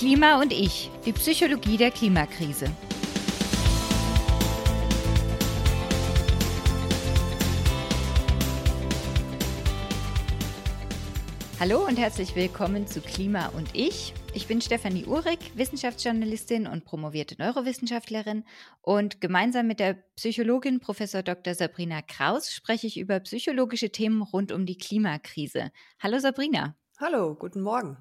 Klima und ich, die Psychologie der Klimakrise. Hallo und herzlich willkommen zu Klima und ich. Ich bin Stefanie Uhrig, Wissenschaftsjournalistin und promovierte Neurowissenschaftlerin und gemeinsam mit der Psychologin Prof. Dr. Sabrina Kraus spreche ich über psychologische Themen rund um die Klimakrise. Hallo Sabrina. Hallo, guten Morgen.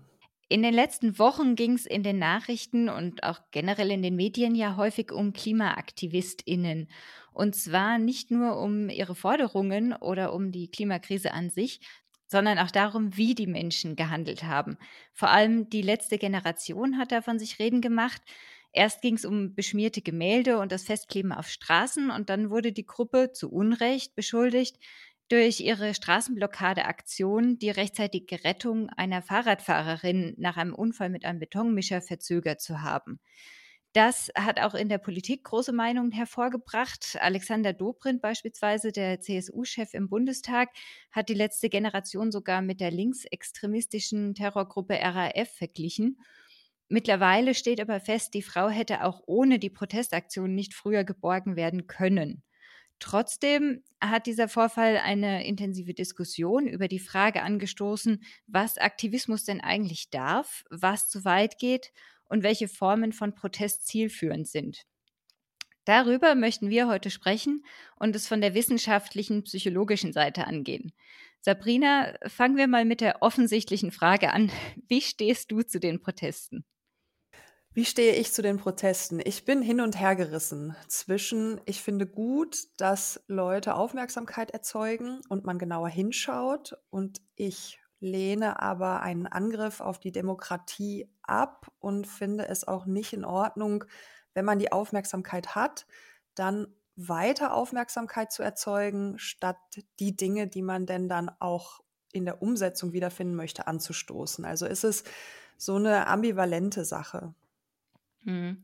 In den letzten Wochen ging es in den Nachrichten und auch generell in den Medien ja häufig um Klimaaktivistinnen. Und zwar nicht nur um ihre Forderungen oder um die Klimakrise an sich, sondern auch darum, wie die Menschen gehandelt haben. Vor allem die letzte Generation hat da von sich reden gemacht. Erst ging es um beschmierte Gemälde und das Festkleben auf Straßen und dann wurde die Gruppe zu Unrecht beschuldigt, durch ihre Straßenblockadeaktion die rechtzeitige Rettung einer Fahrradfahrerin nach einem Unfall mit einem Betonmischer verzögert zu haben. Das hat auch in der Politik große Meinungen hervorgebracht. Alexander Dobrindt beispielsweise, der CSU-Chef im Bundestag, hat die letzte Generation sogar mit der linksextremistischen Terrorgruppe RAF verglichen. Mittlerweile steht aber fest, die Frau hätte auch ohne die Protestaktion nicht früher geborgen werden können. Trotzdem hat dieser Vorfall eine intensive Diskussion über die Frage angestoßen, was Aktivismus denn eigentlich darf, was zu weit geht und welche Formen von Protest zielführend sind. Darüber möchten wir heute sprechen und es von der wissenschaftlichen, psychologischen Seite angehen. Sabrina, fangen wir mal mit der offensichtlichen Frage an. Wie stehst du zu den Protesten? Wie stehe ich zu den Protesten? Ich bin hin und her gerissen zwischen, ich finde gut, dass Leute Aufmerksamkeit erzeugen und man genauer hinschaut und ich lehne aber einen Angriff auf die Demokratie ab und finde es auch nicht in Ordnung, wenn man die Aufmerksamkeit hat, dann weiter Aufmerksamkeit zu erzeugen, statt die Dinge, die man denn dann auch in der Umsetzung wiederfinden möchte, anzustoßen. Also ist es so eine ambivalente Sache. Hm.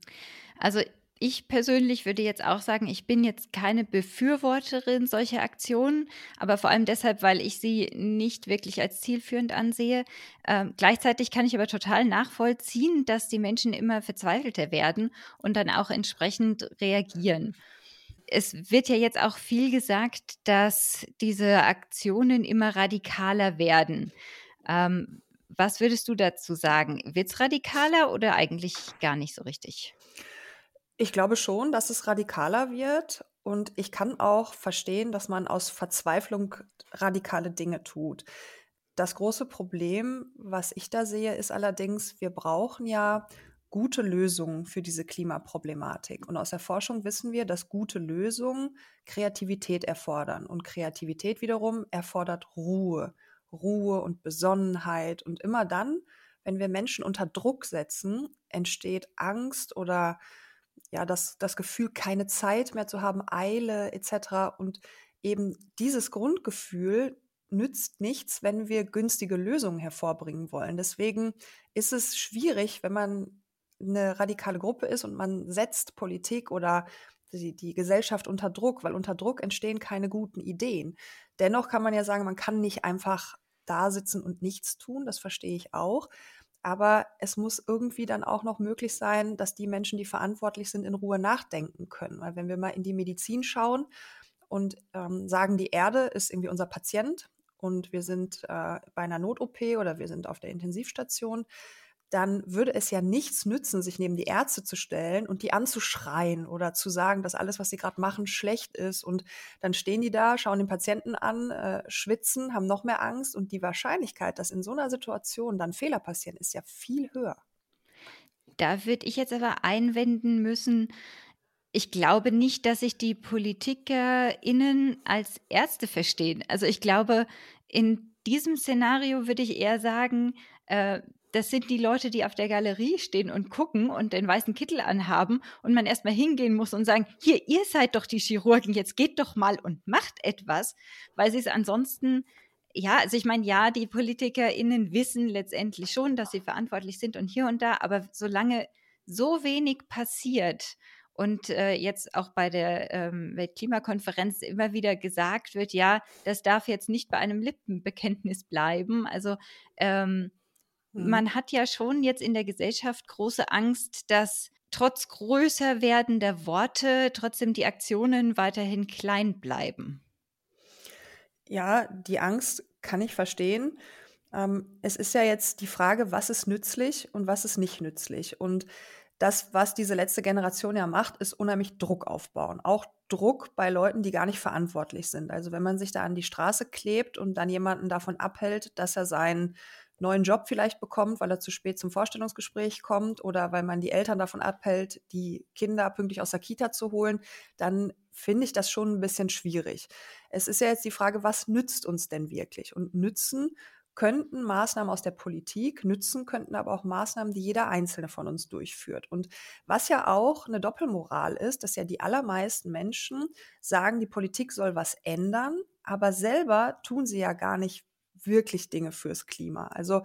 Also ich persönlich würde jetzt auch sagen, ich bin jetzt keine Befürworterin solcher Aktionen, aber vor allem deshalb, weil ich sie nicht wirklich als zielführend ansehe. Ähm, gleichzeitig kann ich aber total nachvollziehen, dass die Menschen immer verzweifelter werden und dann auch entsprechend reagieren. Es wird ja jetzt auch viel gesagt, dass diese Aktionen immer radikaler werden. Ähm, was würdest du dazu sagen? Wird es radikaler oder eigentlich gar nicht so richtig? Ich glaube schon, dass es radikaler wird und ich kann auch verstehen, dass man aus Verzweiflung radikale Dinge tut. Das große Problem, was ich da sehe, ist allerdings, wir brauchen ja gute Lösungen für diese Klimaproblematik. Und aus der Forschung wissen wir, dass gute Lösungen Kreativität erfordern. Und Kreativität wiederum erfordert Ruhe. Ruhe und Besonnenheit. Und immer dann, wenn wir Menschen unter Druck setzen, entsteht Angst oder ja, das, das Gefühl, keine Zeit mehr zu haben, Eile etc. Und eben dieses Grundgefühl nützt nichts, wenn wir günstige Lösungen hervorbringen wollen. Deswegen ist es schwierig, wenn man eine radikale Gruppe ist und man setzt Politik oder die, die Gesellschaft unter Druck, weil unter Druck entstehen keine guten Ideen. Dennoch kann man ja sagen, man kann nicht einfach da sitzen und nichts tun, das verstehe ich auch. Aber es muss irgendwie dann auch noch möglich sein, dass die Menschen, die verantwortlich sind, in Ruhe nachdenken können. Weil wenn wir mal in die Medizin schauen und ähm, sagen, die Erde ist irgendwie unser Patient und wir sind äh, bei einer Not-OP oder wir sind auf der Intensivstation, dann würde es ja nichts nützen, sich neben die Ärzte zu stellen und die anzuschreien oder zu sagen, dass alles, was sie gerade machen, schlecht ist. Und dann stehen die da, schauen den Patienten an, äh, schwitzen, haben noch mehr Angst. Und die Wahrscheinlichkeit, dass in so einer Situation dann Fehler passieren, ist ja viel höher. Da würde ich jetzt aber einwenden müssen, ich glaube nicht, dass sich die PolitikerInnen als Ärzte verstehen. Also ich glaube, in diesem Szenario würde ich eher sagen, äh, das sind die Leute, die auf der Galerie stehen und gucken und den weißen Kittel anhaben und man erstmal hingehen muss und sagen, hier, ihr seid doch die Chirurgen, jetzt geht doch mal und macht etwas, weil sie es ansonsten, ja, also ich meine, ja, die PolitikerInnen wissen letztendlich schon, dass sie verantwortlich sind und hier und da, aber solange so wenig passiert und äh, jetzt auch bei der ähm, Weltklimakonferenz immer wieder gesagt wird, ja, das darf jetzt nicht bei einem Lippenbekenntnis bleiben. Also ähm, mhm. man hat ja schon jetzt in der Gesellschaft große Angst, dass trotz größer werdender Worte trotzdem die Aktionen weiterhin klein bleiben. Ja, die Angst kann ich verstehen. Ähm, es ist ja jetzt die Frage, was ist nützlich und was ist nicht nützlich. Und das, was diese letzte Generation ja macht, ist unheimlich Druck aufbauen. Auch Druck bei Leuten, die gar nicht verantwortlich sind. Also wenn man sich da an die Straße klebt und dann jemanden davon abhält, dass er seinen neuen Job vielleicht bekommt, weil er zu spät zum Vorstellungsgespräch kommt oder weil man die Eltern davon abhält, die Kinder pünktlich aus der Kita zu holen, dann finde ich das schon ein bisschen schwierig. Es ist ja jetzt die Frage, was nützt uns denn wirklich? Und nützen könnten Maßnahmen aus der Politik nützen, könnten aber auch Maßnahmen, die jeder Einzelne von uns durchführt. Und was ja auch eine Doppelmoral ist, dass ja die allermeisten Menschen sagen, die Politik soll was ändern, aber selber tun sie ja gar nicht wirklich Dinge fürs Klima. Also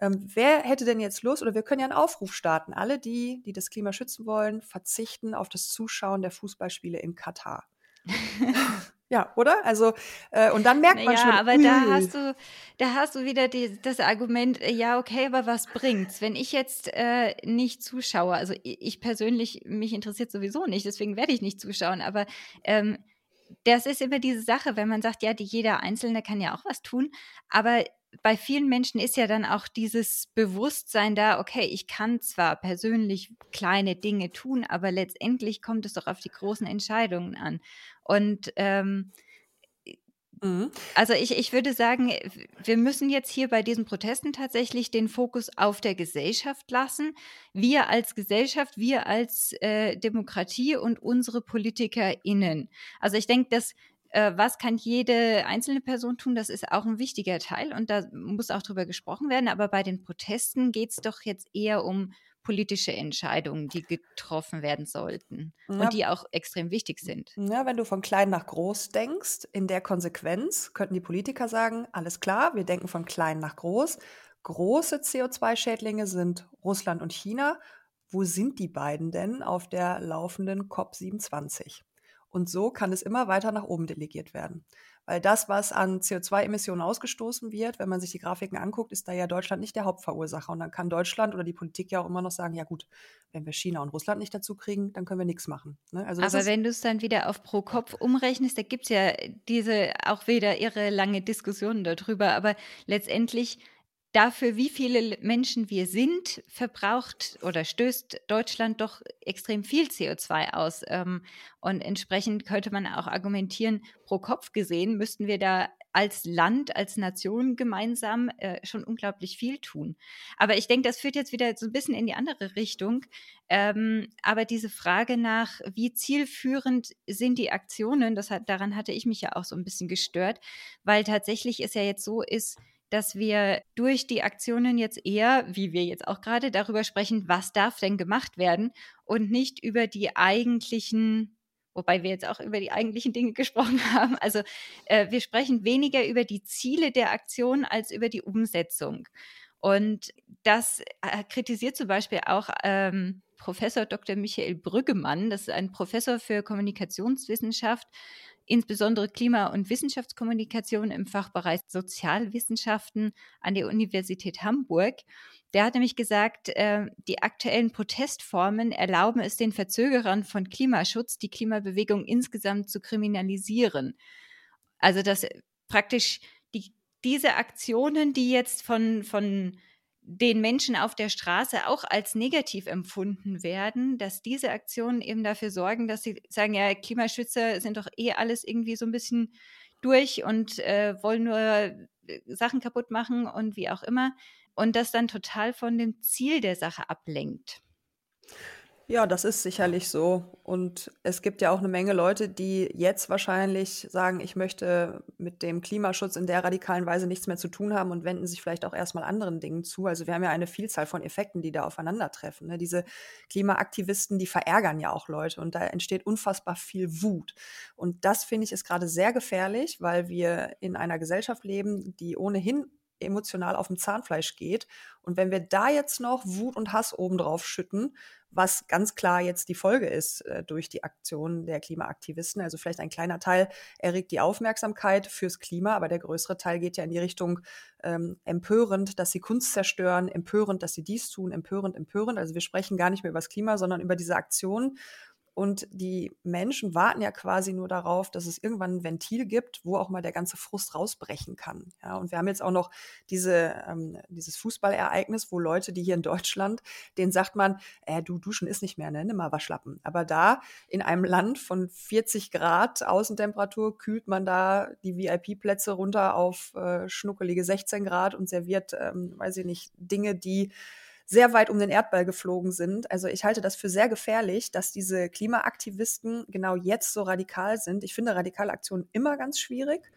ähm, wer hätte denn jetzt Lust, oder wir können ja einen Aufruf starten, alle die, die das Klima schützen wollen, verzichten auf das Zuschauen der Fußballspiele in Katar. Ja, oder? Also, äh, und dann merkt man ja, schon. Ja, aber da hast du, da hast du wieder die, das Argument, äh, ja, okay, aber was bringt's? Wenn ich jetzt äh, nicht zuschaue, also ich persönlich, mich interessiert sowieso nicht, deswegen werde ich nicht zuschauen, aber ähm, das ist immer diese Sache, wenn man sagt, ja, die, jeder Einzelne kann ja auch was tun, aber bei vielen Menschen ist ja dann auch dieses Bewusstsein da, okay, ich kann zwar persönlich kleine Dinge tun, aber letztendlich kommt es doch auf die großen Entscheidungen an. Und ähm. Also ich, ich würde sagen, wir müssen jetzt hier bei diesen Protesten tatsächlich den Fokus auf der Gesellschaft lassen. Wir als Gesellschaft, wir als äh, Demokratie und unsere PolitikerInnen. Also ich denke, dass äh, was kann jede einzelne Person tun, das ist auch ein wichtiger Teil und da muss auch drüber gesprochen werden. Aber bei den Protesten geht es doch jetzt eher um politische Entscheidungen, die getroffen werden sollten ja. und die auch extrem wichtig sind. Ja, wenn du von klein nach groß denkst, in der Konsequenz könnten die Politiker sagen, alles klar, wir denken von klein nach groß. Große CO2-Schädlinge sind Russland und China. Wo sind die beiden denn auf der laufenden COP27? Und so kann es immer weiter nach oben delegiert werden. Weil das, was an CO2-Emissionen ausgestoßen wird, wenn man sich die Grafiken anguckt, ist da ja Deutschland nicht der Hauptverursacher. Und dann kann Deutschland oder die Politik ja auch immer noch sagen, ja gut, wenn wir China und Russland nicht dazu kriegen, dann können wir nichts machen. Ne? Also Aber wenn du es dann wieder auf pro Kopf umrechnest, da gibt es ja diese auch wieder irre lange Diskussionen darüber. Aber letztendlich dafür, wie viele Menschen wir sind, verbraucht oder stößt Deutschland doch extrem viel CO2 aus. Ähm, und entsprechend könnte man auch argumentieren, pro Kopf gesehen müssten wir da als Land, als Nation gemeinsam äh, schon unglaublich viel tun. Aber ich denke, das führt jetzt wieder so ein bisschen in die andere Richtung. Ähm, aber diese Frage nach, wie zielführend sind die Aktionen, das hat, daran hatte ich mich ja auch so ein bisschen gestört, weil tatsächlich es ja jetzt so ist, dass wir durch die Aktionen jetzt eher, wie wir jetzt auch gerade, darüber sprechen, was darf denn gemacht werden und nicht über die eigentlichen, wobei wir jetzt auch über die eigentlichen Dinge gesprochen haben. Also äh, wir sprechen weniger über die Ziele der Aktion als über die Umsetzung. Und das äh, kritisiert zum Beispiel auch ähm, Professor Dr. Michael Brüggemann, das ist ein Professor für Kommunikationswissenschaft insbesondere Klima- und Wissenschaftskommunikation im Fachbereich Sozialwissenschaften an der Universität Hamburg. Der hat nämlich gesagt, äh, die aktuellen Protestformen erlauben es den Verzögerern von Klimaschutz, die Klimabewegung insgesamt zu kriminalisieren. Also dass praktisch die, diese Aktionen, die jetzt von, von den Menschen auf der Straße auch als negativ empfunden werden, dass diese Aktionen eben dafür sorgen, dass sie sagen, ja, Klimaschützer sind doch eh alles irgendwie so ein bisschen durch und äh, wollen nur äh, Sachen kaputt machen und wie auch immer. Und das dann total von dem Ziel der Sache ablenkt. Ja, das ist sicherlich so. Und es gibt ja auch eine Menge Leute, die jetzt wahrscheinlich sagen, ich möchte mit dem Klimaschutz in der radikalen Weise nichts mehr zu tun haben und wenden sich vielleicht auch erstmal anderen Dingen zu. Also wir haben ja eine Vielzahl von Effekten, die da aufeinandertreffen. Ne? Diese Klimaaktivisten, die verärgern ja auch Leute und da entsteht unfassbar viel Wut. Und das finde ich ist gerade sehr gefährlich, weil wir in einer Gesellschaft leben, die ohnehin emotional auf dem Zahnfleisch geht. Und wenn wir da jetzt noch Wut und Hass obendrauf schütten, was ganz klar jetzt die Folge ist äh, durch die Aktionen der Klimaaktivisten. Also vielleicht ein kleiner Teil erregt die Aufmerksamkeit fürs Klima, aber der größere Teil geht ja in die Richtung ähm, empörend, dass sie Kunst zerstören, empörend, dass sie dies tun, empörend, empörend. Also wir sprechen gar nicht mehr über das Klima, sondern über diese Aktionen. Und die Menschen warten ja quasi nur darauf, dass es irgendwann ein Ventil gibt, wo auch mal der ganze Frust rausbrechen kann. Ja, und wir haben jetzt auch noch diese, ähm, dieses Fußballereignis, wo Leute, die hier in Deutschland, denen sagt man, äh, du duschen ist nicht mehr, ne? nimm mal Waschlappen. Aber da in einem Land von 40 Grad Außentemperatur kühlt man da die VIP-Plätze runter auf äh, schnuckelige 16 Grad und serviert, ähm, weiß ich nicht, Dinge, die sehr weit um den Erdball geflogen sind. Also ich halte das für sehr gefährlich, dass diese Klimaaktivisten genau jetzt so radikal sind. Ich finde radikale Aktionen immer ganz schwierig,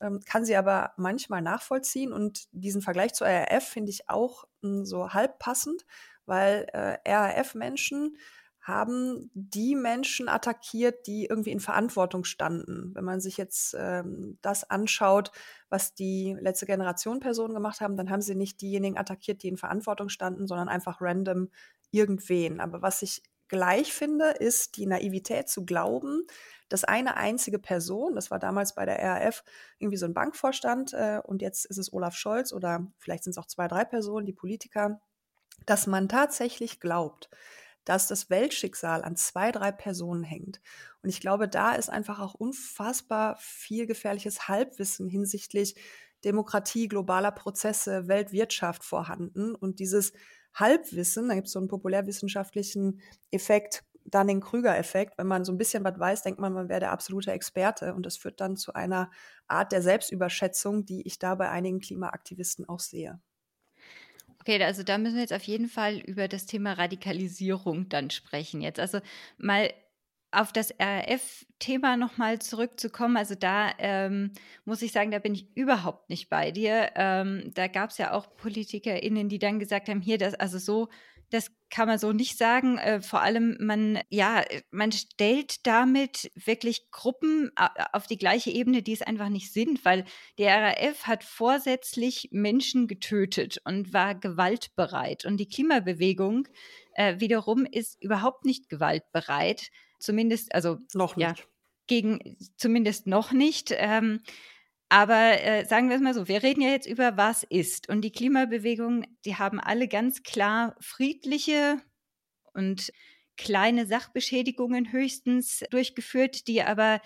ähm, kann sie aber manchmal nachvollziehen. Und diesen Vergleich zur RAF finde ich auch hm, so halb passend, weil äh, RAF-Menschen haben die Menschen attackiert, die irgendwie in Verantwortung standen. Wenn man sich jetzt ähm, das anschaut, was die letzte Generation Personen gemacht haben, dann haben sie nicht diejenigen attackiert, die in Verantwortung standen, sondern einfach random irgendwen. Aber was ich gleich finde, ist die Naivität zu glauben, dass eine einzige Person, das war damals bei der RAF irgendwie so ein Bankvorstand äh, und jetzt ist es Olaf Scholz oder vielleicht sind es auch zwei, drei Personen, die Politiker, dass man tatsächlich glaubt, dass das Weltschicksal an zwei, drei Personen hängt. Und ich glaube, da ist einfach auch unfassbar viel gefährliches Halbwissen hinsichtlich Demokratie, globaler Prozesse, Weltwirtschaft vorhanden. Und dieses Halbwissen, da gibt es so einen populärwissenschaftlichen Effekt, Dunning-Krüger-Effekt. Wenn man so ein bisschen was weiß, denkt man, man wäre der absolute Experte. Und das führt dann zu einer Art der Selbstüberschätzung, die ich da bei einigen Klimaaktivisten auch sehe. Okay, also da müssen wir jetzt auf jeden Fall über das Thema Radikalisierung dann sprechen jetzt. Also mal auf das RAF-Thema nochmal zurückzukommen, also da ähm, muss ich sagen, da bin ich überhaupt nicht bei dir. Ähm, da gab es ja auch PolitikerInnen, die dann gesagt haben, hier, das, also so das kann man so nicht sagen. Äh, vor allem, man, ja, man stellt damit wirklich Gruppen auf die gleiche Ebene, die es einfach nicht sind, weil der RAF hat vorsätzlich Menschen getötet und war gewaltbereit. Und die Klimabewegung äh, wiederum ist überhaupt nicht gewaltbereit. Zumindest, also noch nicht. Ja, gegen, zumindest noch nicht. Ähm, aber äh, sagen wir es mal so, wir reden ja jetzt über was ist. Und die Klimabewegung, die haben alle ganz klar friedliche und kleine Sachbeschädigungen höchstens durchgeführt, die aber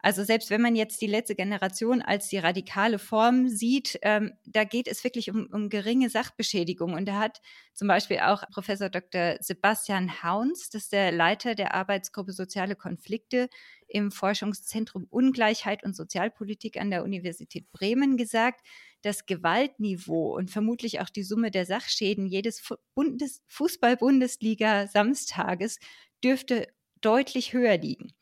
also selbst wenn man jetzt die letzte Generation als die radikale Form sieht, ähm, da geht es wirklich um, um geringe Sachbeschädigung. Und da hat zum Beispiel auch Professor Dr. Sebastian Hauns, das ist der Leiter der Arbeitsgruppe Soziale Konflikte im Forschungszentrum Ungleichheit und Sozialpolitik an der Universität Bremen gesagt, das Gewaltniveau und vermutlich auch die Summe der Sachschäden jedes Bundes Fußball-Bundesliga-Samstages dürfte deutlich höher liegen.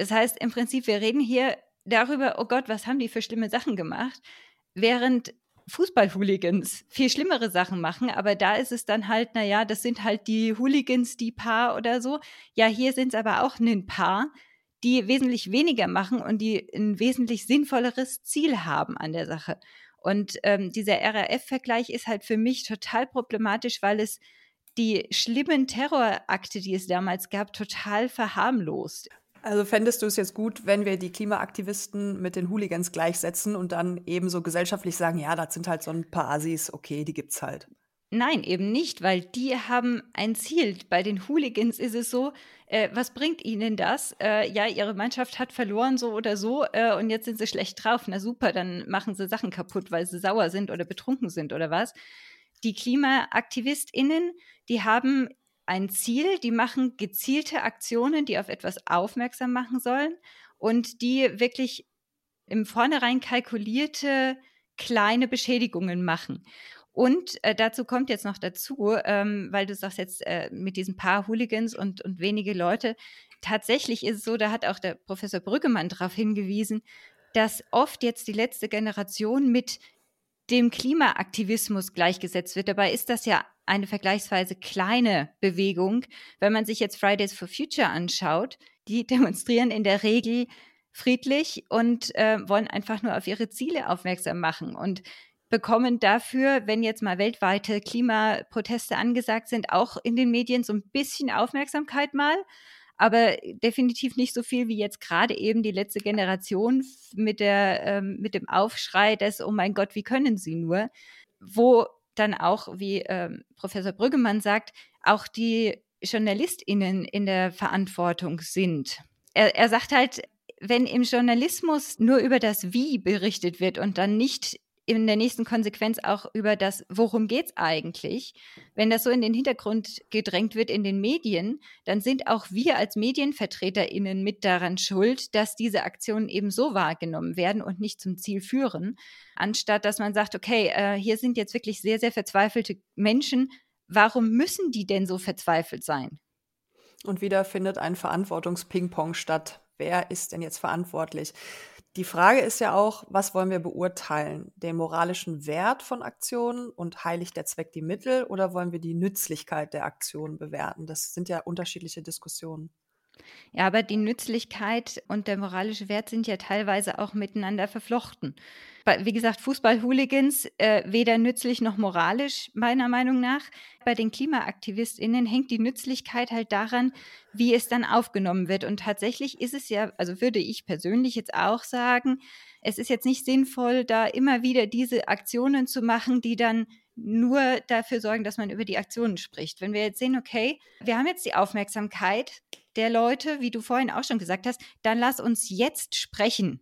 Das heißt, im Prinzip, wir reden hier darüber, oh Gott, was haben die für schlimme Sachen gemacht, während Fußball-Hooligans viel schlimmere Sachen machen, aber da ist es dann halt, naja, das sind halt die Hooligans, die Paar oder so. Ja, hier sind es aber auch ein Paar, die wesentlich weniger machen und die ein wesentlich sinnvolleres Ziel haben an der Sache. Und ähm, dieser RAF-Vergleich ist halt für mich total problematisch, weil es die schlimmen Terrorakte, die es damals gab, total verharmlost. Also fändest du es jetzt gut, wenn wir die Klimaaktivisten mit den Hooligans gleichsetzen und dann ebenso gesellschaftlich sagen, ja, das sind halt so ein paar Asis, okay, die gibt's halt. Nein, eben nicht, weil die haben ein Ziel. Bei den Hooligans ist es so, äh, was bringt ihnen das? Äh, ja, ihre Mannschaft hat verloren, so oder so, äh, und jetzt sind sie schlecht drauf. Na super, dann machen sie Sachen kaputt, weil sie sauer sind oder betrunken sind oder was. Die KlimaaktivistInnen, die haben ein Ziel, die machen gezielte Aktionen, die auf etwas aufmerksam machen sollen und die wirklich im Vornherein kalkulierte kleine Beschädigungen machen. Und äh, dazu kommt jetzt noch dazu, ähm, weil du sagst jetzt äh, mit diesen paar Hooligans und, und wenige Leute, tatsächlich ist es so, da hat auch der Professor Brüggemann darauf hingewiesen, dass oft jetzt die letzte Generation mit dem Klimaaktivismus gleichgesetzt wird. Dabei ist das ja eine vergleichsweise kleine Bewegung. Wenn man sich jetzt Fridays for Future anschaut, die demonstrieren in der Regel friedlich und äh, wollen einfach nur auf ihre Ziele aufmerksam machen. Und bekommen dafür, wenn jetzt mal weltweite Klimaproteste angesagt sind, auch in den Medien so ein bisschen Aufmerksamkeit mal aber definitiv nicht so viel wie jetzt gerade eben die letzte Generation mit der ähm, mit dem Aufschrei des Oh mein Gott, wie können Sie nur, wo dann auch, wie ähm, Professor Brüggemann sagt, auch die JournalistInnen in der Verantwortung sind. Er, er sagt halt, wenn im Journalismus nur über das Wie berichtet wird und dann nicht in der nächsten Konsequenz auch über das, worum geht es eigentlich? Wenn das so in den Hintergrund gedrängt wird in den Medien, dann sind auch wir als MedienvertreterInnen mit daran schuld, dass diese Aktionen eben so wahrgenommen werden und nicht zum Ziel führen, anstatt dass man sagt, okay, äh, hier sind jetzt wirklich sehr, sehr verzweifelte Menschen. Warum müssen die denn so verzweifelt sein? Und wieder findet ein Verantwortungsping-Pong statt. Wer ist denn jetzt verantwortlich? Die Frage ist ja auch, was wollen wir beurteilen? Den moralischen Wert von Aktionen und heiligt der Zweck die Mittel oder wollen wir die Nützlichkeit der Aktionen bewerten? Das sind ja unterschiedliche Diskussionen. Ja, aber die Nützlichkeit und der moralische Wert sind ja teilweise auch miteinander verflochten. Wie gesagt, Fußball-Hooligans äh, weder nützlich noch moralisch, meiner Meinung nach. Bei den KlimaaktivistInnen hängt die Nützlichkeit halt daran, wie es dann aufgenommen wird. Und tatsächlich ist es ja, also würde ich persönlich jetzt auch sagen, es ist jetzt nicht sinnvoll, da immer wieder diese Aktionen zu machen, die dann nur dafür sorgen, dass man über die Aktionen spricht. Wenn wir jetzt sehen, okay, wir haben jetzt die Aufmerksamkeit der Leute, wie du vorhin auch schon gesagt hast, dann lass uns jetzt sprechen.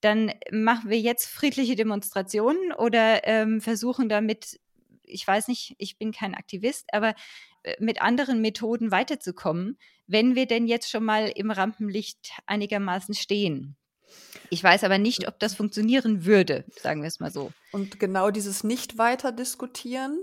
Dann machen wir jetzt friedliche Demonstrationen oder ähm, versuchen damit, ich weiß nicht, ich bin kein Aktivist, aber äh, mit anderen Methoden weiterzukommen, wenn wir denn jetzt schon mal im Rampenlicht einigermaßen stehen. Ich weiß aber nicht, ob das funktionieren würde, sagen wir es mal so. Und genau dieses nicht weiter diskutieren,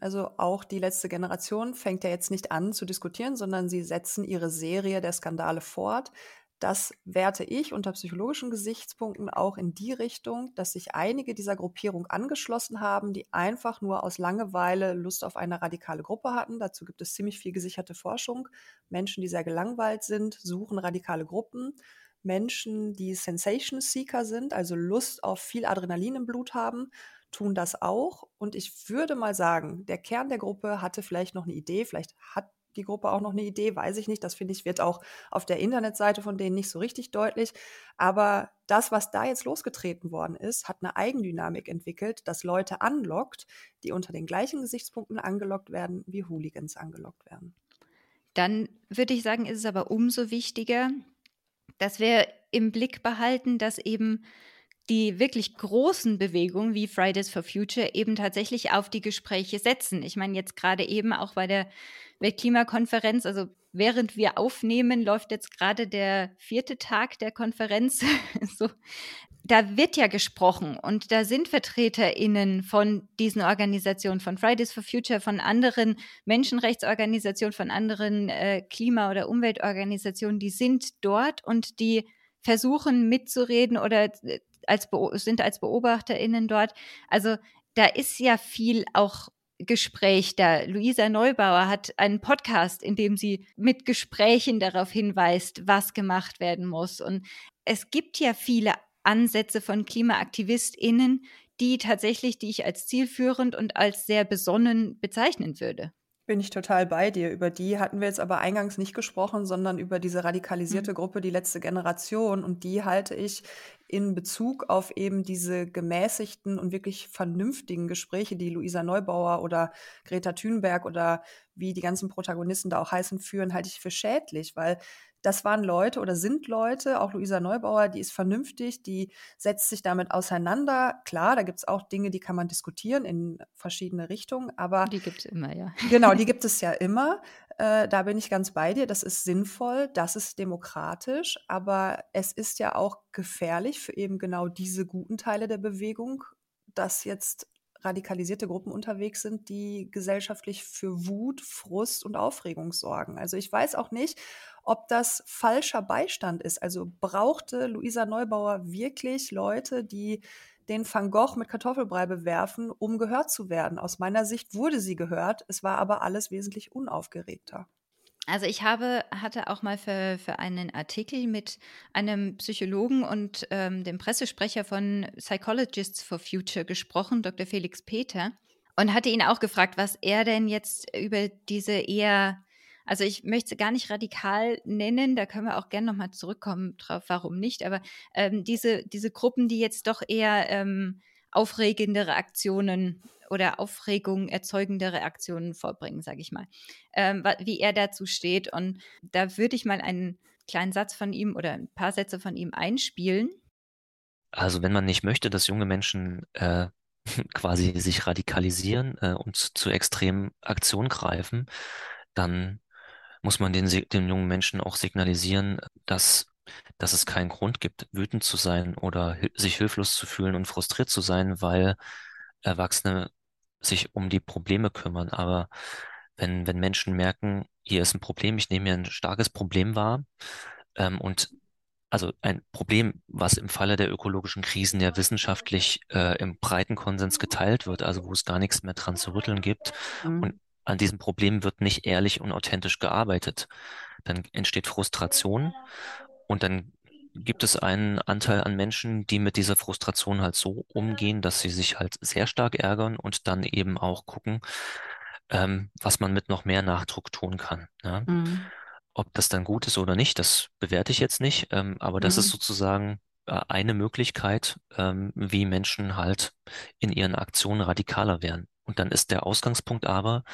also auch die letzte Generation fängt ja jetzt nicht an zu diskutieren, sondern sie setzen ihre Serie der Skandale fort. Das werte ich unter psychologischen Gesichtspunkten auch in die Richtung, dass sich einige dieser Gruppierung angeschlossen haben, die einfach nur aus Langeweile Lust auf eine radikale Gruppe hatten. Dazu gibt es ziemlich viel gesicherte Forschung. Menschen, die sehr gelangweilt sind, suchen radikale Gruppen. Menschen, die Sensation Seeker sind, also Lust auf viel Adrenalin im Blut haben, tun das auch. Und ich würde mal sagen, der Kern der Gruppe hatte vielleicht noch eine Idee, vielleicht hat die Gruppe auch noch eine Idee, weiß ich nicht. Das finde ich, wird auch auf der Internetseite von denen nicht so richtig deutlich. Aber das, was da jetzt losgetreten worden ist, hat eine Eigendynamik entwickelt, das Leute anlockt, die unter den gleichen Gesichtspunkten angelockt werden, wie Hooligans angelockt werden. Dann würde ich sagen, ist es aber umso wichtiger, dass wir im Blick behalten, dass eben die wirklich großen Bewegungen wie Fridays for Future eben tatsächlich auf die Gespräche setzen. Ich meine, jetzt gerade eben auch bei der Weltklimakonferenz, also während wir aufnehmen, läuft jetzt gerade der vierte Tag der Konferenz. so, da wird ja gesprochen und da sind VertreterInnen von diesen Organisationen, von Fridays for Future, von anderen Menschenrechtsorganisationen, von anderen äh, Klima- oder Umweltorganisationen, die sind dort und die versuchen mitzureden oder äh, als sind als BeobachterInnen dort. Also da ist ja viel auch Gespräch da. Luisa Neubauer hat einen Podcast, in dem sie mit Gesprächen darauf hinweist, was gemacht werden muss. Und es gibt ja viele Ansätze von KlimaaktivistInnen, die tatsächlich, die ich als zielführend und als sehr besonnen bezeichnen würde. Bin ich total bei dir. Über die hatten wir jetzt aber eingangs nicht gesprochen, sondern über diese radikalisierte mhm. Gruppe, die letzte Generation. Und die halte ich in Bezug auf eben diese gemäßigten und wirklich vernünftigen Gespräche, die Luisa Neubauer oder Greta Thunberg oder wie die ganzen Protagonisten da auch heißen, führen, halte ich für schädlich, weil das waren Leute oder sind Leute, auch Luisa Neubauer, die ist vernünftig, die setzt sich damit auseinander. Klar, da gibt es auch Dinge, die kann man diskutieren in verschiedene Richtungen, aber. Die gibt es immer, ja. Genau, die gibt es ja immer. Äh, da bin ich ganz bei dir. Das ist sinnvoll, das ist demokratisch, aber es ist ja auch gefährlich für eben genau diese guten Teile der Bewegung, dass jetzt radikalisierte Gruppen unterwegs sind, die gesellschaftlich für Wut, Frust und Aufregung sorgen. Also ich weiß auch nicht, ob das falscher Beistand ist. Also brauchte Luisa Neubauer wirklich Leute, die den Van Gogh mit Kartoffelbrei bewerfen, um gehört zu werden. Aus meiner Sicht wurde sie gehört, es war aber alles wesentlich unaufgeregter. Also ich habe, hatte auch mal für, für einen Artikel mit einem Psychologen und ähm, dem Pressesprecher von Psychologists for Future gesprochen, Dr. Felix Peter, und hatte ihn auch gefragt, was er denn jetzt über diese eher, also ich möchte sie gar nicht radikal nennen, da können wir auch gerne nochmal zurückkommen drauf, warum nicht, aber ähm, diese, diese Gruppen, die jetzt doch eher ähm, aufregende Reaktionen oder Aufregung erzeugende Reaktionen vorbringen, sage ich mal, ähm, wie er dazu steht. Und da würde ich mal einen kleinen Satz von ihm oder ein paar Sätze von ihm einspielen. Also wenn man nicht möchte, dass junge Menschen äh, quasi sich radikalisieren äh, und zu extremen Aktionen greifen, dann muss man den, den jungen Menschen auch signalisieren, dass dass es keinen Grund gibt, wütend zu sein oder sich hilflos zu fühlen und frustriert zu sein, weil Erwachsene sich um die Probleme kümmern. Aber wenn, wenn Menschen merken, hier ist ein Problem, ich nehme hier ein starkes Problem wahr, ähm, und also ein Problem, was im Falle der ökologischen Krisen ja wissenschaftlich äh, im breiten Konsens geteilt wird, also wo es gar nichts mehr dran zu rütteln gibt. Mhm. Und an diesem Problem wird nicht ehrlich und authentisch gearbeitet. Dann entsteht Frustration und dann gibt es einen Anteil an Menschen, die mit dieser Frustration halt so umgehen, dass sie sich halt sehr stark ärgern und dann eben auch gucken, ähm, was man mit noch mehr Nachdruck tun kann. Ja? Mhm. Ob das dann gut ist oder nicht, das bewerte ich jetzt nicht, ähm, aber das mhm. ist sozusagen äh, eine Möglichkeit, ähm, wie Menschen halt in ihren Aktionen radikaler werden. Und dann ist der Ausgangspunkt aber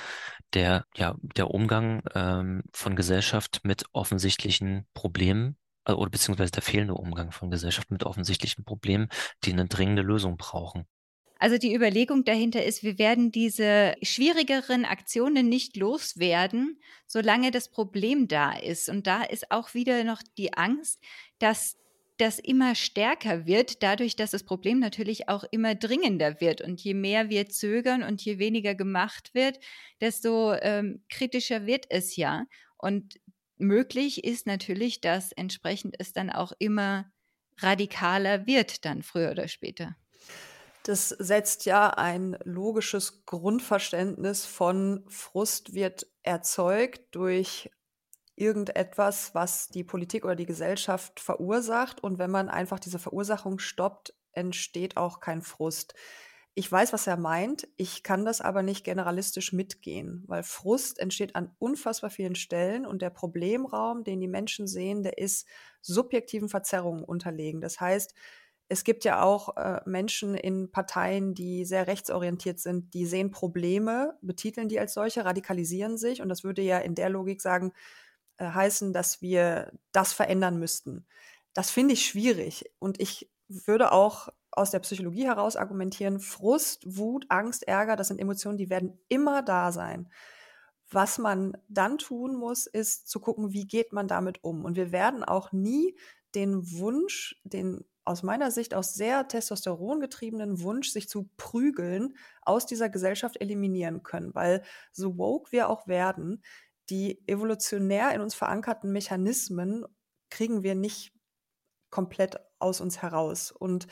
der, ja, der Umgang ähm, von Gesellschaft mit offensichtlichen Problemen, äh, oder beziehungsweise der fehlende Umgang von Gesellschaft mit offensichtlichen Problemen, die eine dringende Lösung brauchen. Also die Überlegung dahinter ist, wir werden diese schwierigeren Aktionen nicht loswerden, solange das Problem da ist. Und da ist auch wieder noch die Angst, dass das immer stärker wird, dadurch, dass das Problem natürlich auch immer dringender wird. Und je mehr wir zögern und je weniger gemacht wird, desto ähm, kritischer wird es ja. Und möglich ist natürlich, dass entsprechend es dann auch immer radikaler wird, dann früher oder später. Das setzt ja ein logisches Grundverständnis von Frust wird erzeugt durch irgendetwas, was die Politik oder die Gesellschaft verursacht. Und wenn man einfach diese Verursachung stoppt, entsteht auch kein Frust. Ich weiß, was er meint. Ich kann das aber nicht generalistisch mitgehen, weil Frust entsteht an unfassbar vielen Stellen und der Problemraum, den die Menschen sehen, der ist subjektiven Verzerrungen unterlegen. Das heißt, es gibt ja auch äh, Menschen in Parteien, die sehr rechtsorientiert sind, die sehen Probleme, betiteln die als solche, radikalisieren sich und das würde ja in der Logik sagen, äh, heißen, dass wir das verändern müssten. Das finde ich schwierig und ich würde auch aus der Psychologie heraus argumentieren, Frust, Wut, Angst, Ärger, das sind Emotionen, die werden immer da sein. Was man dann tun muss, ist zu gucken, wie geht man damit um. Und wir werden auch nie den Wunsch, den aus meiner Sicht aus sehr Testosteron getriebenen Wunsch, sich zu prügeln, aus dieser Gesellschaft eliminieren können. Weil so woke wir auch werden, die evolutionär in uns verankerten Mechanismen kriegen wir nicht komplett aus uns heraus. Und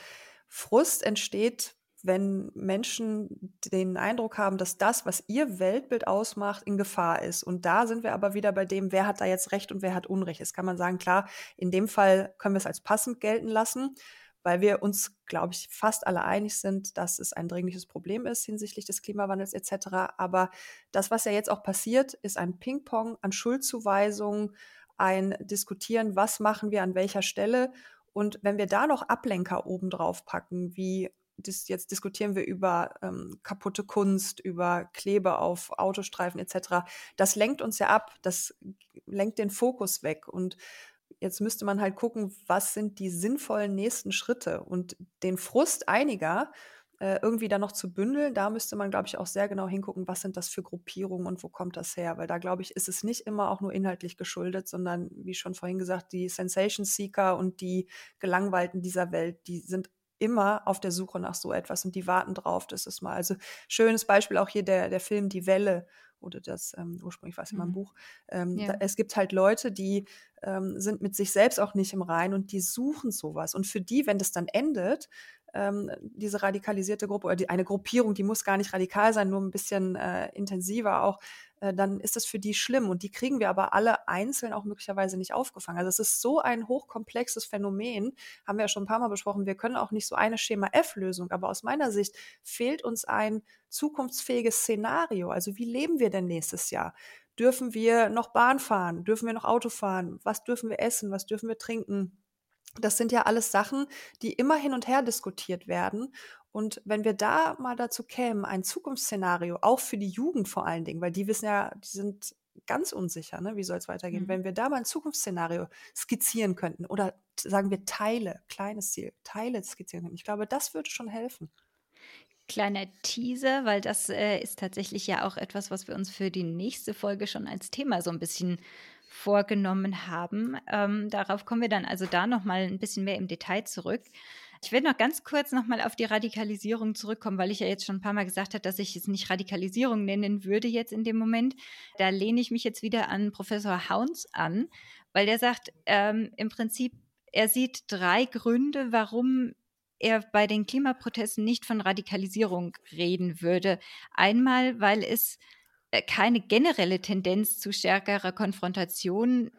Frust entsteht, wenn Menschen den Eindruck haben, dass das, was ihr Weltbild ausmacht, in Gefahr ist. Und da sind wir aber wieder bei dem, wer hat da jetzt Recht und wer hat Unrecht. Jetzt kann man sagen, klar, in dem Fall können wir es als passend gelten lassen, weil wir uns, glaube ich, fast alle einig sind, dass es ein dringliches Problem ist hinsichtlich des Klimawandels etc. Aber das, was ja jetzt auch passiert, ist ein Ping-Pong an Schuldzuweisungen, ein Diskutieren, was machen wir an welcher Stelle und wenn wir da noch Ablenker oben drauf packen, wie das, jetzt diskutieren wir über ähm, kaputte Kunst, über Klebe auf Autostreifen etc., das lenkt uns ja ab, das lenkt den Fokus weg. Und jetzt müsste man halt gucken, was sind die sinnvollen nächsten Schritte und den Frust einiger äh, irgendwie dann noch zu bündeln, da müsste man, glaube ich, auch sehr genau hingucken, was sind das für Gruppierungen und wo kommt das her? Weil da, glaube ich, ist es nicht immer auch nur inhaltlich geschuldet, sondern, wie schon vorhin gesagt, die Sensation Seeker und die Gelangweilten dieser Welt, die sind immer auf der Suche nach so etwas und die warten drauf, das ist mal. Also schönes Beispiel auch hier der, der Film Die Welle oder das ähm, ursprünglich war es immer ein mhm. Buch. Ähm, ja. da, es gibt halt Leute, die ähm, sind mit sich selbst auch nicht im Rein und die suchen sowas. Und für die, wenn das dann endet, ähm, diese radikalisierte Gruppe oder die, eine Gruppierung, die muss gar nicht radikal sein, nur ein bisschen äh, intensiver auch, äh, dann ist das für die schlimm. Und die kriegen wir aber alle einzeln auch möglicherweise nicht aufgefangen. Also es ist so ein hochkomplexes Phänomen, haben wir ja schon ein paar Mal besprochen. Wir können auch nicht so eine Schema-F-Lösung, aber aus meiner Sicht fehlt uns ein zukunftsfähiges Szenario. Also wie leben wir denn nächstes Jahr? Dürfen wir noch Bahn fahren? Dürfen wir noch Auto fahren? Was dürfen wir essen? Was dürfen wir trinken? Das sind ja alles Sachen, die immer hin und her diskutiert werden. Und wenn wir da mal dazu kämen, ein Zukunftsszenario, auch für die Jugend vor allen Dingen, weil die wissen ja, die sind ganz unsicher, ne? wie soll es weitergehen, mhm. wenn wir da mal ein Zukunftsszenario skizzieren könnten oder sagen wir Teile, kleines Ziel, Teile skizzieren könnten, ich glaube, das würde schon helfen. Kleiner Teaser, weil das äh, ist tatsächlich ja auch etwas, was wir uns für die nächste Folge schon als Thema so ein bisschen vorgenommen haben. Ähm, darauf kommen wir dann also da nochmal ein bisschen mehr im Detail zurück. Ich will noch ganz kurz nochmal auf die Radikalisierung zurückkommen, weil ich ja jetzt schon ein paar Mal gesagt habe, dass ich es nicht Radikalisierung nennen würde jetzt in dem Moment. Da lehne ich mich jetzt wieder an Professor Hauns an, weil der sagt, ähm, im Prinzip, er sieht drei Gründe, warum er bei den Klimaprotesten nicht von Radikalisierung reden würde. Einmal, weil es keine generelle Tendenz zu stärkerer Konfrontation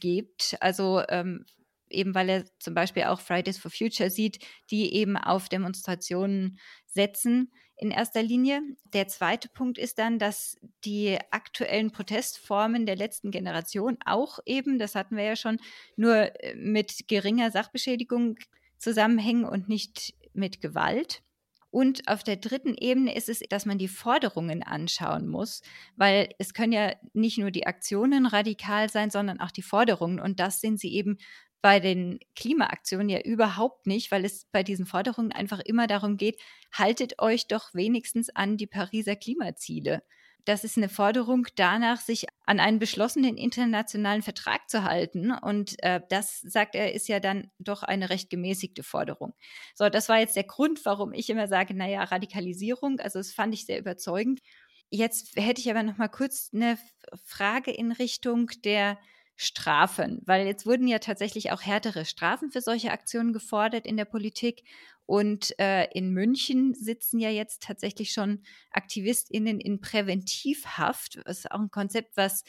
gibt. Also ähm, eben weil er zum Beispiel auch Fridays for Future sieht, die eben auf Demonstrationen setzen in erster Linie. Der zweite Punkt ist dann, dass die aktuellen Protestformen der letzten Generation auch eben, das hatten wir ja schon, nur äh, mit geringer Sachbeschädigung zusammenhängen und nicht mit Gewalt. Und auf der dritten Ebene ist es, dass man die Forderungen anschauen muss, weil es können ja nicht nur die Aktionen radikal sein, sondern auch die Forderungen. Und das sind sie eben bei den Klimaaktionen ja überhaupt nicht, weil es bei diesen Forderungen einfach immer darum geht, haltet euch doch wenigstens an die Pariser Klimaziele. Das ist eine Forderung danach, sich an einen beschlossenen internationalen Vertrag zu halten. Und äh, das, sagt er, ist ja dann doch eine recht gemäßigte Forderung. So, das war jetzt der Grund, warum ich immer sage, naja, Radikalisierung, also das fand ich sehr überzeugend. Jetzt hätte ich aber noch mal kurz eine Frage in Richtung der Strafen, weil jetzt wurden ja tatsächlich auch härtere Strafen für solche Aktionen gefordert in der Politik. Und äh, in München sitzen ja jetzt tatsächlich schon AktivistInnen in Präventivhaft. Das ist auch ein Konzept, was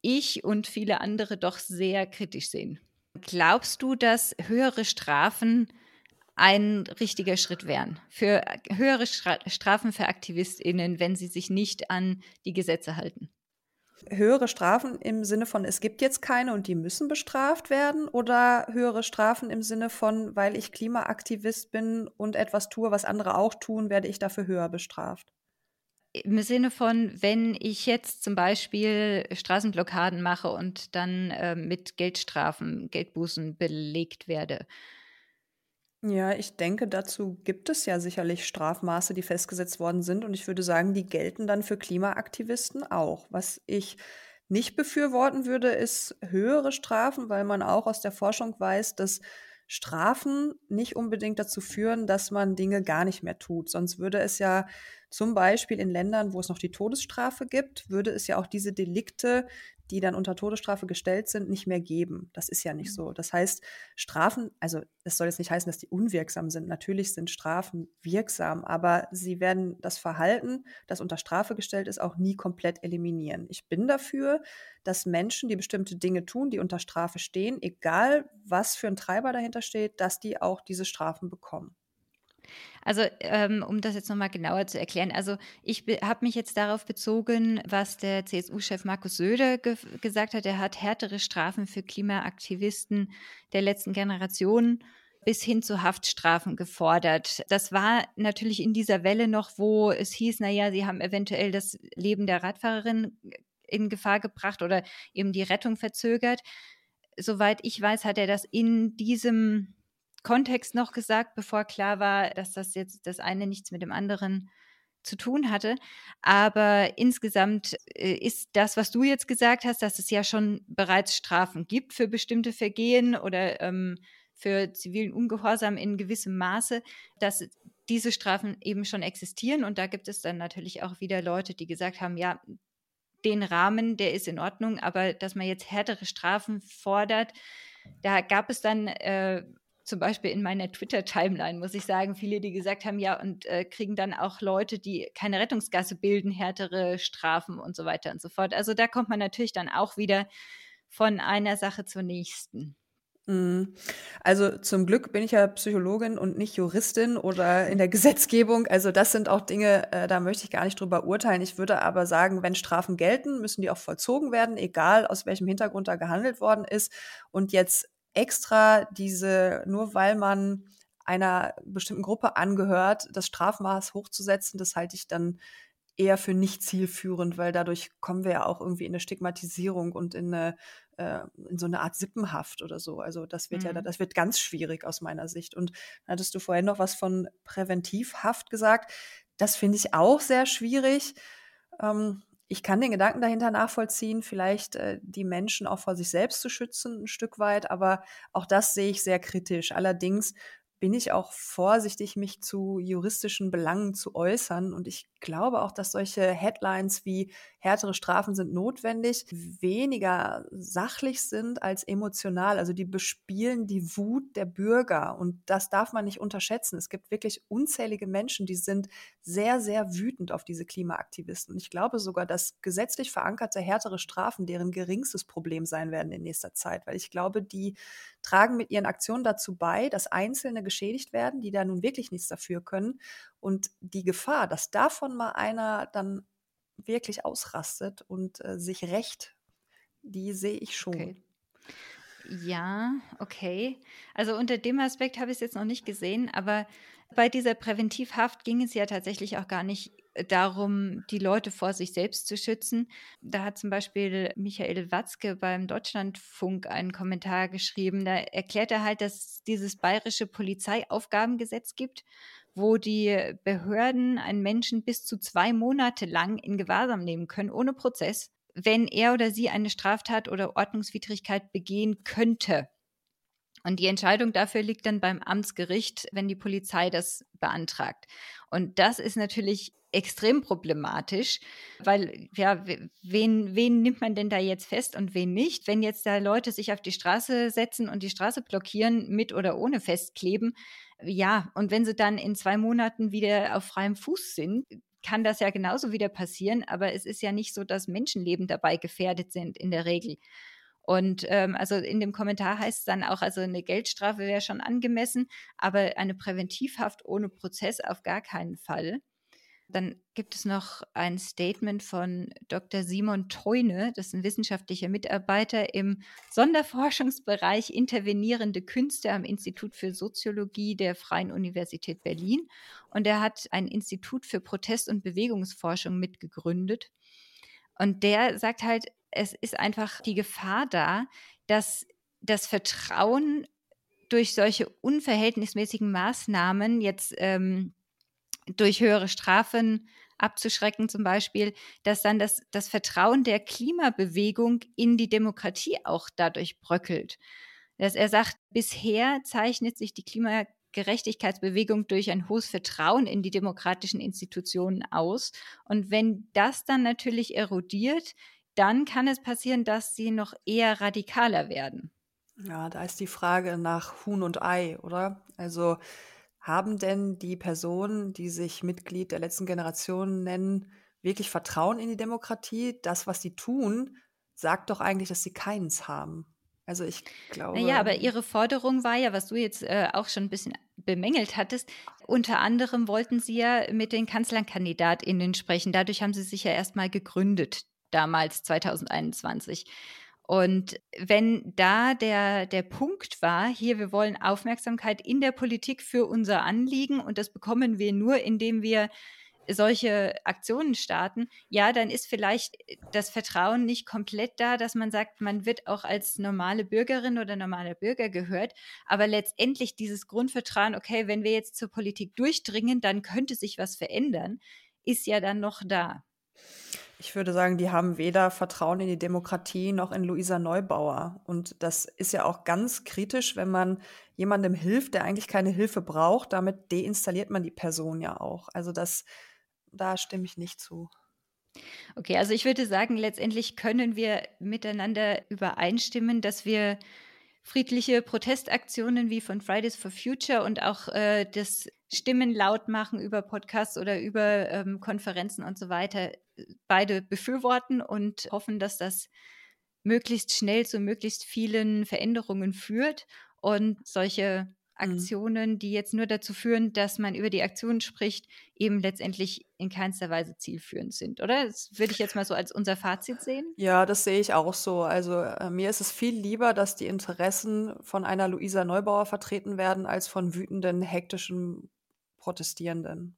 ich und viele andere doch sehr kritisch sehen. Glaubst du, dass höhere Strafen ein richtiger Schritt wären? Für höhere Strafen für AktivistInnen, wenn sie sich nicht an die Gesetze halten? Höhere Strafen im Sinne von, es gibt jetzt keine und die müssen bestraft werden? Oder höhere Strafen im Sinne von, weil ich Klimaaktivist bin und etwas tue, was andere auch tun, werde ich dafür höher bestraft? Im Sinne von, wenn ich jetzt zum Beispiel Straßenblockaden mache und dann äh, mit Geldstrafen, Geldbußen belegt werde, ja, ich denke, dazu gibt es ja sicherlich Strafmaße, die festgesetzt worden sind. Und ich würde sagen, die gelten dann für Klimaaktivisten auch. Was ich nicht befürworten würde, ist höhere Strafen, weil man auch aus der Forschung weiß, dass Strafen nicht unbedingt dazu führen, dass man Dinge gar nicht mehr tut. Sonst würde es ja zum Beispiel in Ländern, wo es noch die Todesstrafe gibt, würde es ja auch diese Delikte, die dann unter Todesstrafe gestellt sind, nicht mehr geben. Das ist ja nicht mhm. so. Das heißt, Strafen, also es soll jetzt nicht heißen, dass die unwirksam sind. Natürlich sind Strafen wirksam, aber sie werden das Verhalten, das unter Strafe gestellt ist, auch nie komplett eliminieren. Ich bin dafür, dass Menschen, die bestimmte Dinge tun, die unter Strafe stehen, egal was für ein Treiber dahinter steht, dass die auch diese Strafen bekommen. Also, ähm, um das jetzt nochmal genauer zu erklären, also ich habe mich jetzt darauf bezogen, was der CSU-Chef Markus Söder ge gesagt hat. Er hat härtere Strafen für Klimaaktivisten der letzten Generation bis hin zu Haftstrafen gefordert. Das war natürlich in dieser Welle noch, wo es hieß, naja, sie haben eventuell das Leben der Radfahrerin in Gefahr gebracht oder eben die Rettung verzögert. Soweit ich weiß, hat er das in diesem Kontext noch gesagt, bevor klar war, dass das jetzt das eine nichts mit dem anderen zu tun hatte. Aber insgesamt äh, ist das, was du jetzt gesagt hast, dass es ja schon bereits Strafen gibt für bestimmte Vergehen oder ähm, für zivilen Ungehorsam in gewissem Maße, dass diese Strafen eben schon existieren. Und da gibt es dann natürlich auch wieder Leute, die gesagt haben, ja, den Rahmen, der ist in Ordnung, aber dass man jetzt härtere Strafen fordert, da gab es dann äh, zum Beispiel in meiner Twitter-Timeline, muss ich sagen, viele, die gesagt haben, ja, und äh, kriegen dann auch Leute, die keine Rettungsgasse bilden, härtere Strafen und so weiter und so fort. Also da kommt man natürlich dann auch wieder von einer Sache zur nächsten. Mhm. Also zum Glück bin ich ja Psychologin und nicht Juristin oder in der Gesetzgebung. Also das sind auch Dinge, äh, da möchte ich gar nicht drüber urteilen. Ich würde aber sagen, wenn Strafen gelten, müssen die auch vollzogen werden, egal aus welchem Hintergrund da gehandelt worden ist. Und jetzt extra diese, nur weil man einer bestimmten Gruppe angehört, das Strafmaß hochzusetzen, das halte ich dann eher für nicht zielführend, weil dadurch kommen wir ja auch irgendwie in eine Stigmatisierung und in, eine, äh, in so eine Art Sippenhaft oder so. Also das wird mhm. ja, das wird ganz schwierig aus meiner Sicht. Und hattest du vorhin noch was von Präventivhaft gesagt? Das finde ich auch sehr schwierig. Ähm, ich kann den Gedanken dahinter nachvollziehen, vielleicht äh, die Menschen auch vor sich selbst zu schützen, ein Stück weit, aber auch das sehe ich sehr kritisch. Allerdings bin ich auch vorsichtig, mich zu juristischen Belangen zu äußern. Und ich glaube auch, dass solche Headlines wie härtere Strafen sind notwendig weniger sachlich sind als emotional. Also die bespielen die Wut der Bürger. Und das darf man nicht unterschätzen. Es gibt wirklich unzählige Menschen, die sind sehr, sehr wütend auf diese Klimaaktivisten. Und ich glaube sogar, dass gesetzlich verankerte härtere Strafen deren geringstes Problem sein werden in nächster Zeit. Weil ich glaube, die tragen mit ihren Aktionen dazu bei, dass Einzelne geschädigt werden, die da nun wirklich nichts dafür können. Und die Gefahr, dass davon mal einer dann wirklich ausrastet und äh, sich rächt, die sehe ich schon. Okay. Ja, okay. Also unter dem Aspekt habe ich es jetzt noch nicht gesehen, aber bei dieser Präventivhaft ging es ja tatsächlich auch gar nicht darum, die Leute vor sich selbst zu schützen. Da hat zum Beispiel Michael Watzke beim Deutschlandfunk einen Kommentar geschrieben. Da erklärt er halt, dass es dieses bayerische Polizeiaufgabengesetz gibt, wo die Behörden einen Menschen bis zu zwei Monate lang in Gewahrsam nehmen können, ohne Prozess, wenn er oder sie eine Straftat oder Ordnungswidrigkeit begehen könnte. Und die Entscheidung dafür liegt dann beim Amtsgericht, wenn die Polizei das beantragt. Und das ist natürlich extrem problematisch, weil ja, wen, wen nimmt man denn da jetzt fest und wen nicht? Wenn jetzt da Leute sich auf die Straße setzen und die Straße blockieren, mit oder ohne Festkleben, ja, und wenn sie dann in zwei Monaten wieder auf freiem Fuß sind, kann das ja genauso wieder passieren, aber es ist ja nicht so, dass Menschenleben dabei gefährdet sind in der Regel. Und ähm, also in dem Kommentar heißt es dann auch, also eine Geldstrafe wäre schon angemessen, aber eine Präventivhaft ohne Prozess auf gar keinen Fall. Dann gibt es noch ein Statement von Dr. Simon Teune, das ist ein wissenschaftlicher Mitarbeiter im Sonderforschungsbereich Intervenierende Künste am Institut für Soziologie der Freien Universität Berlin. Und er hat ein Institut für Protest- und Bewegungsforschung mitgegründet. Und der sagt halt, es ist einfach die Gefahr da, dass das Vertrauen durch solche unverhältnismäßigen Maßnahmen jetzt ähm, durch höhere Strafen abzuschrecken zum Beispiel, dass dann das, das Vertrauen der Klimabewegung in die Demokratie auch dadurch bröckelt. Dass er sagt, bisher zeichnet sich die Klimagerechtigkeitsbewegung durch ein hohes Vertrauen in die demokratischen Institutionen aus. Und wenn das dann natürlich erodiert, dann kann es passieren, dass sie noch eher radikaler werden. Ja, da ist die Frage nach Huhn und Ei, oder? Also haben denn die Personen, die sich Mitglied der letzten Generation nennen, wirklich Vertrauen in die Demokratie? Das, was sie tun, sagt doch eigentlich, dass sie keins haben. Also ich glaube. Naja, aber ihre Forderung war ja, was du jetzt äh, auch schon ein bisschen bemängelt hattest, unter anderem wollten sie ja mit den Kanzlerkandidatinnen sprechen. Dadurch haben sie sich ja erstmal gegründet, damals 2021. Und wenn da der, der Punkt war, hier, wir wollen Aufmerksamkeit in der Politik für unser Anliegen und das bekommen wir nur, indem wir solche Aktionen starten, ja, dann ist vielleicht das Vertrauen nicht komplett da, dass man sagt, man wird auch als normale Bürgerin oder normaler Bürger gehört. Aber letztendlich dieses Grundvertrauen, okay, wenn wir jetzt zur Politik durchdringen, dann könnte sich was verändern, ist ja dann noch da. Ich würde sagen, die haben weder Vertrauen in die Demokratie noch in Luisa Neubauer. Und das ist ja auch ganz kritisch, wenn man jemandem hilft, der eigentlich keine Hilfe braucht. Damit deinstalliert man die Person ja auch. Also das, da stimme ich nicht zu. Okay, also ich würde sagen, letztendlich können wir miteinander übereinstimmen, dass wir friedliche Protestaktionen wie von Fridays for Future und auch äh, das Stimmen laut machen über Podcasts oder über ähm, Konferenzen und so weiter beide befürworten und hoffen, dass das möglichst schnell zu möglichst vielen Veränderungen führt und solche Mhm. Aktionen, die jetzt nur dazu führen, dass man über die Aktionen spricht, eben letztendlich in keinster Weise zielführend sind, oder? Das würde ich jetzt mal so als unser Fazit sehen. Ja, das sehe ich auch so. Also äh, mir ist es viel lieber, dass die Interessen von einer Luisa Neubauer vertreten werden, als von wütenden, hektischen Protestierenden.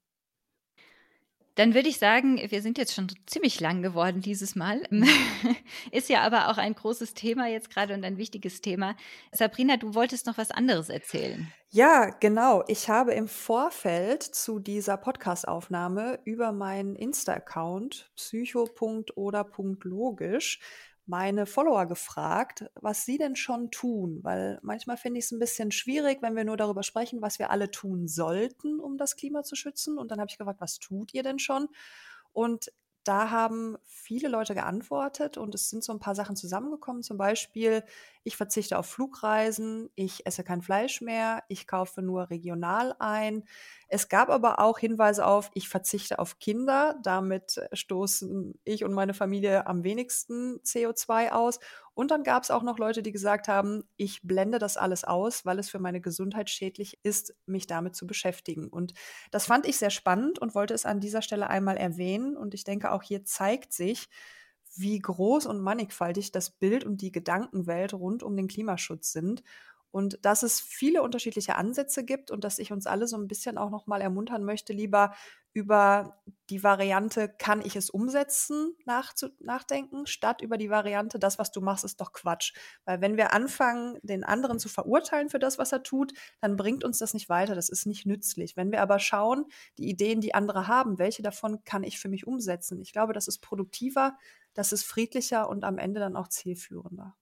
Dann würde ich sagen, wir sind jetzt schon ziemlich lang geworden dieses Mal. Mhm. Ist ja aber auch ein großes Thema jetzt gerade und ein wichtiges Thema. Sabrina, du wolltest noch was anderes erzählen. Ja, genau. Ich habe im Vorfeld zu dieser Podcast-Aufnahme über meinen Insta-Account psycho.oder.logisch meine Follower gefragt, was sie denn schon tun, weil manchmal finde ich es ein bisschen schwierig, wenn wir nur darüber sprechen, was wir alle tun sollten, um das Klima zu schützen. Und dann habe ich gefragt, was tut ihr denn schon? Und da haben viele Leute geantwortet und es sind so ein paar Sachen zusammengekommen. Zum Beispiel, ich verzichte auf Flugreisen, ich esse kein Fleisch mehr, ich kaufe nur regional ein. Es gab aber auch Hinweise auf, ich verzichte auf Kinder. Damit stoßen ich und meine Familie am wenigsten CO2 aus. Und dann gab es auch noch Leute, die gesagt haben, ich blende das alles aus, weil es für meine Gesundheit schädlich ist, mich damit zu beschäftigen. Und das fand ich sehr spannend und wollte es an dieser Stelle einmal erwähnen. Und ich denke, auch hier zeigt sich, wie groß und mannigfaltig das Bild und die Gedankenwelt rund um den Klimaschutz sind und dass es viele unterschiedliche Ansätze gibt und dass ich uns alle so ein bisschen auch noch mal ermuntern möchte, lieber über die Variante, kann ich es umsetzen, nachdenken, statt über die Variante, das, was du machst, ist doch Quatsch. Weil wenn wir anfangen, den anderen zu verurteilen für das, was er tut, dann bringt uns das nicht weiter, das ist nicht nützlich. Wenn wir aber schauen, die Ideen, die andere haben, welche davon kann ich für mich umsetzen, ich glaube, das ist produktiver, das ist friedlicher und am Ende dann auch zielführender.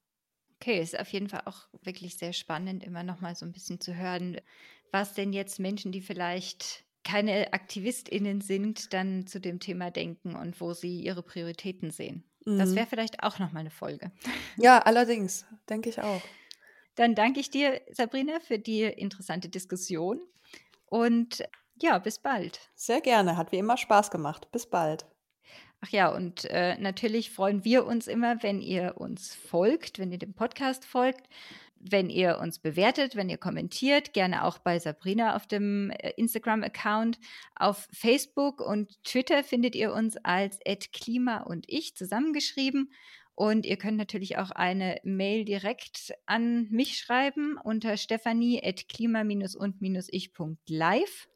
Okay, ist auf jeden Fall auch wirklich sehr spannend, immer noch mal so ein bisschen zu hören, was denn jetzt Menschen, die vielleicht keine AktivistInnen sind, dann zu dem Thema denken und wo sie ihre Prioritäten sehen. Mhm. Das wäre vielleicht auch noch mal eine Folge. Ja, allerdings, denke ich auch. Dann danke ich dir, Sabrina, für die interessante Diskussion und ja, bis bald. Sehr gerne, hat wie immer Spaß gemacht. Bis bald. Ach ja, und äh, natürlich freuen wir uns immer, wenn ihr uns folgt, wenn ihr dem Podcast folgt, wenn ihr uns bewertet, wenn ihr kommentiert, gerne auch bei Sabrina auf dem äh, Instagram-Account. Auf Facebook und Twitter findet ihr uns als Klima und ich zusammengeschrieben. Und ihr könnt natürlich auch eine Mail direkt an mich schreiben unter stephanie.klima-und-ich.live.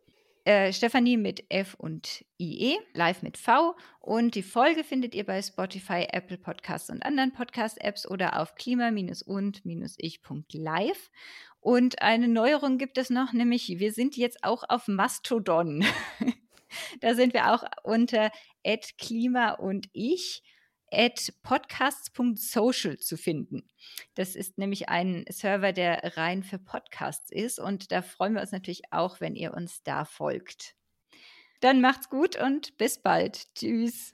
Äh, Stefanie mit F und IE, live mit V. Und die Folge findet ihr bei Spotify, Apple Podcasts und anderen Podcast-Apps oder auf klima-und-ich.live. Und eine Neuerung gibt es noch, nämlich wir sind jetzt auch auf Mastodon. da sind wir auch unter Klima und ich at podcasts.social zu finden. Das ist nämlich ein Server, der rein für Podcasts ist und da freuen wir uns natürlich auch, wenn ihr uns da folgt. Dann macht's gut und bis bald. Tschüss.